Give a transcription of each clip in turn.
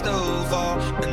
stove all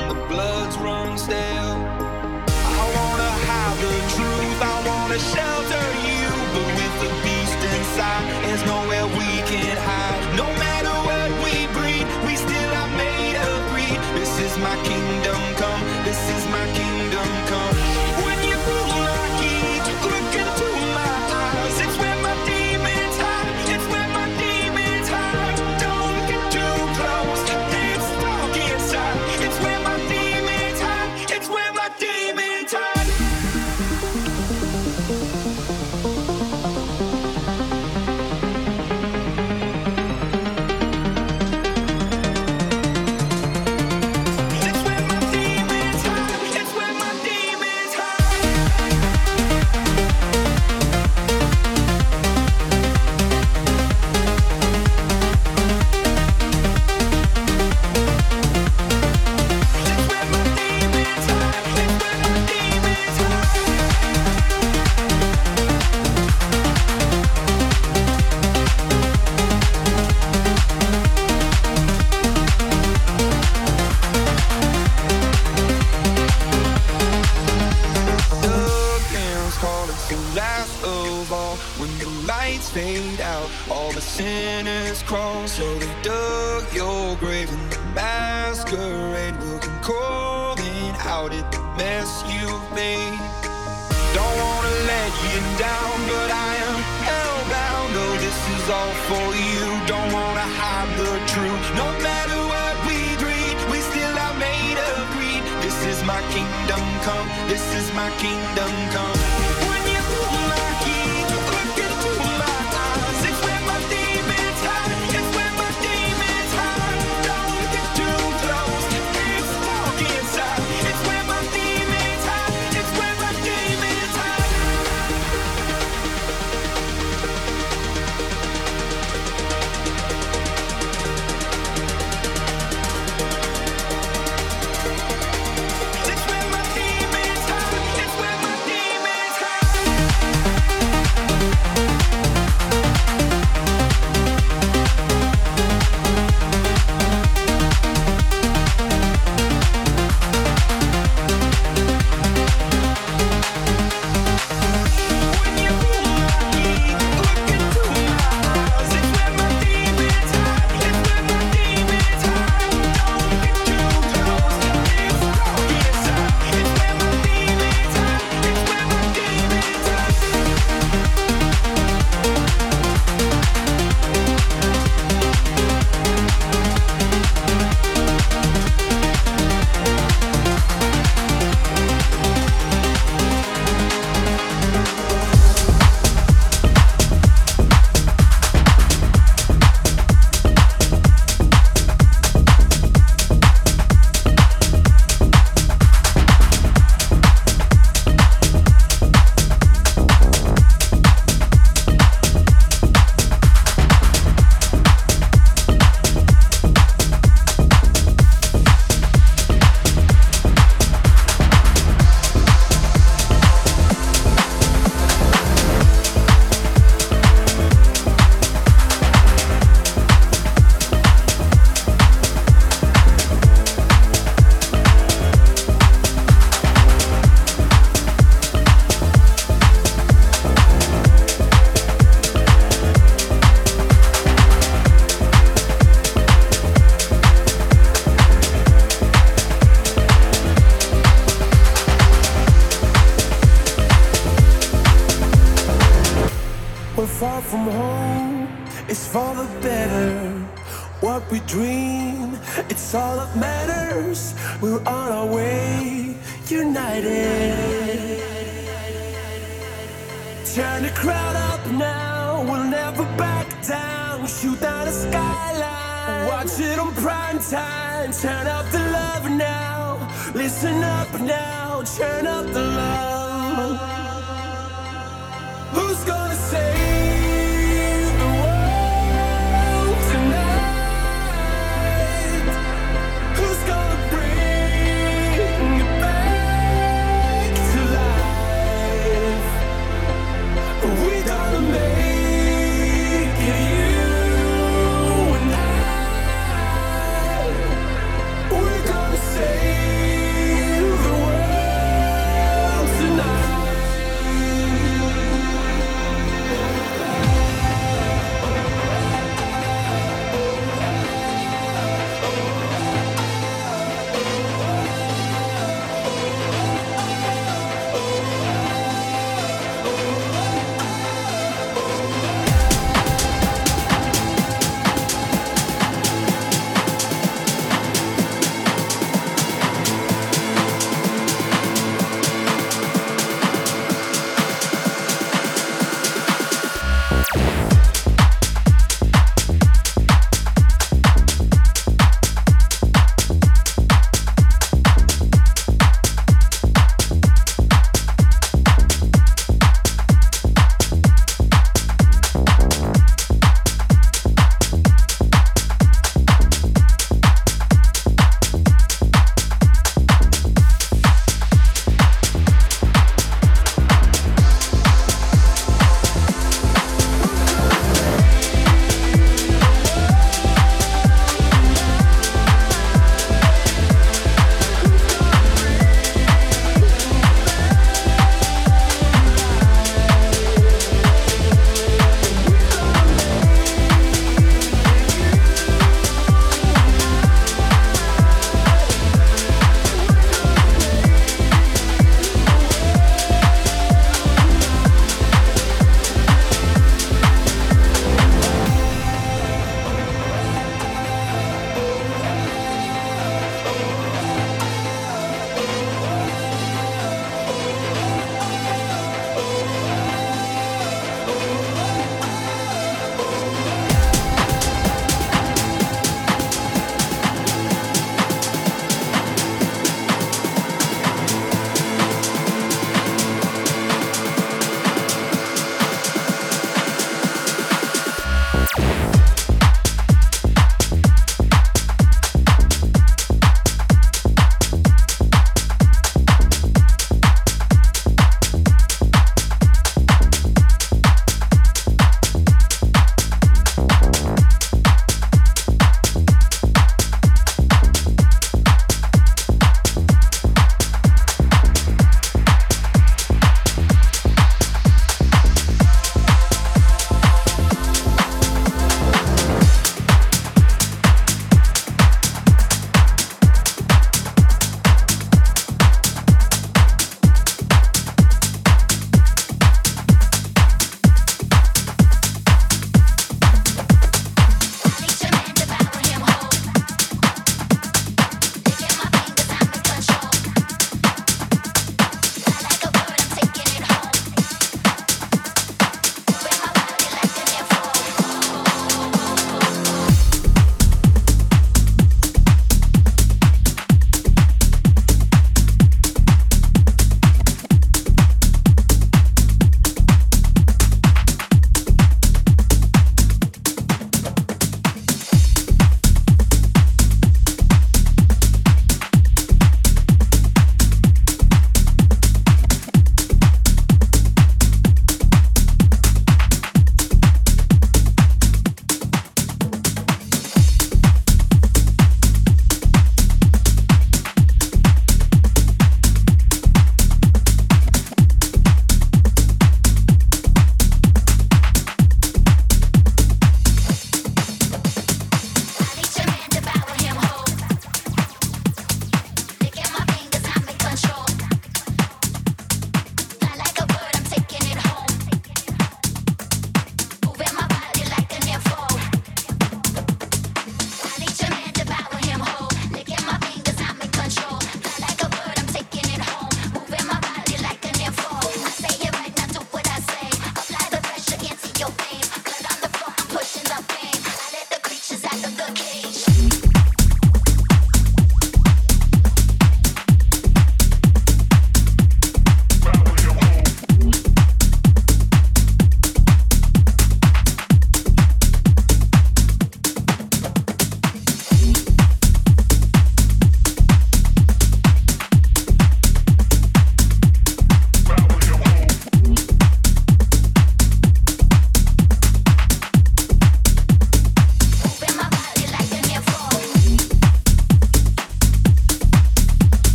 crowded mess you've made. Don't wanna let you down, but I am hellbound. No, this is all for you. Don't wanna hide the truth. No matter what we dream, we still are made of greed. This is my kingdom come. This is my kingdom come.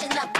pushing up.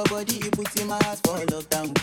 Your body, you put in my heart for lockdown,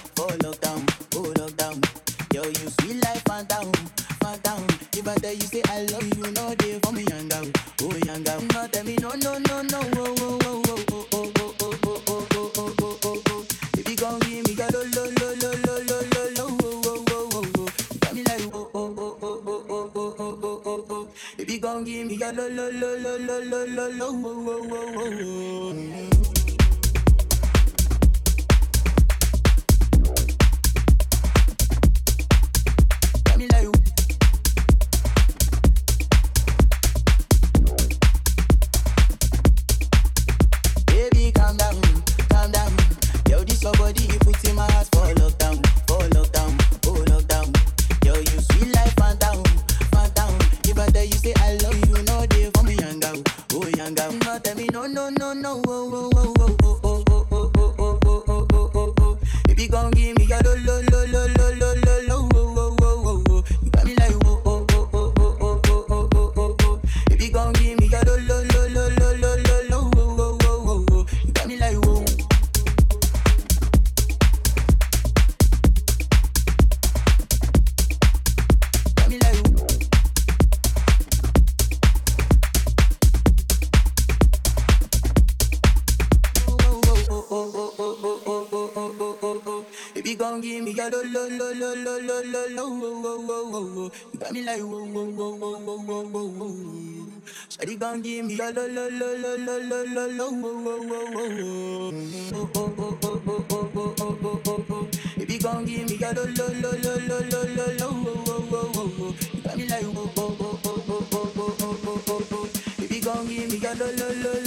don't give me a lo lo lo lo lo lo lo lo whoa, whoa, whoa, whoa, whoa. You got me like whoa, whoa, whoa, whoa, whoa, whoa, whoa, whoa. Shawty gon' give me a lo lo lo lo lo lo lo lo whoa, whoa, whoa, whoa, whoa. Oh, oh, oh, oh, oh, oh, oh, oh, oh, oh, oh. Baby gon' give me a lo lo lo lo lo lo lo lo whoa, whoa, whoa, whoa, whoa. You got me like whoa, whoa, lo lo lo lo lo lo lo lo Baby gon' give me a low, low, low, low.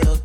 todo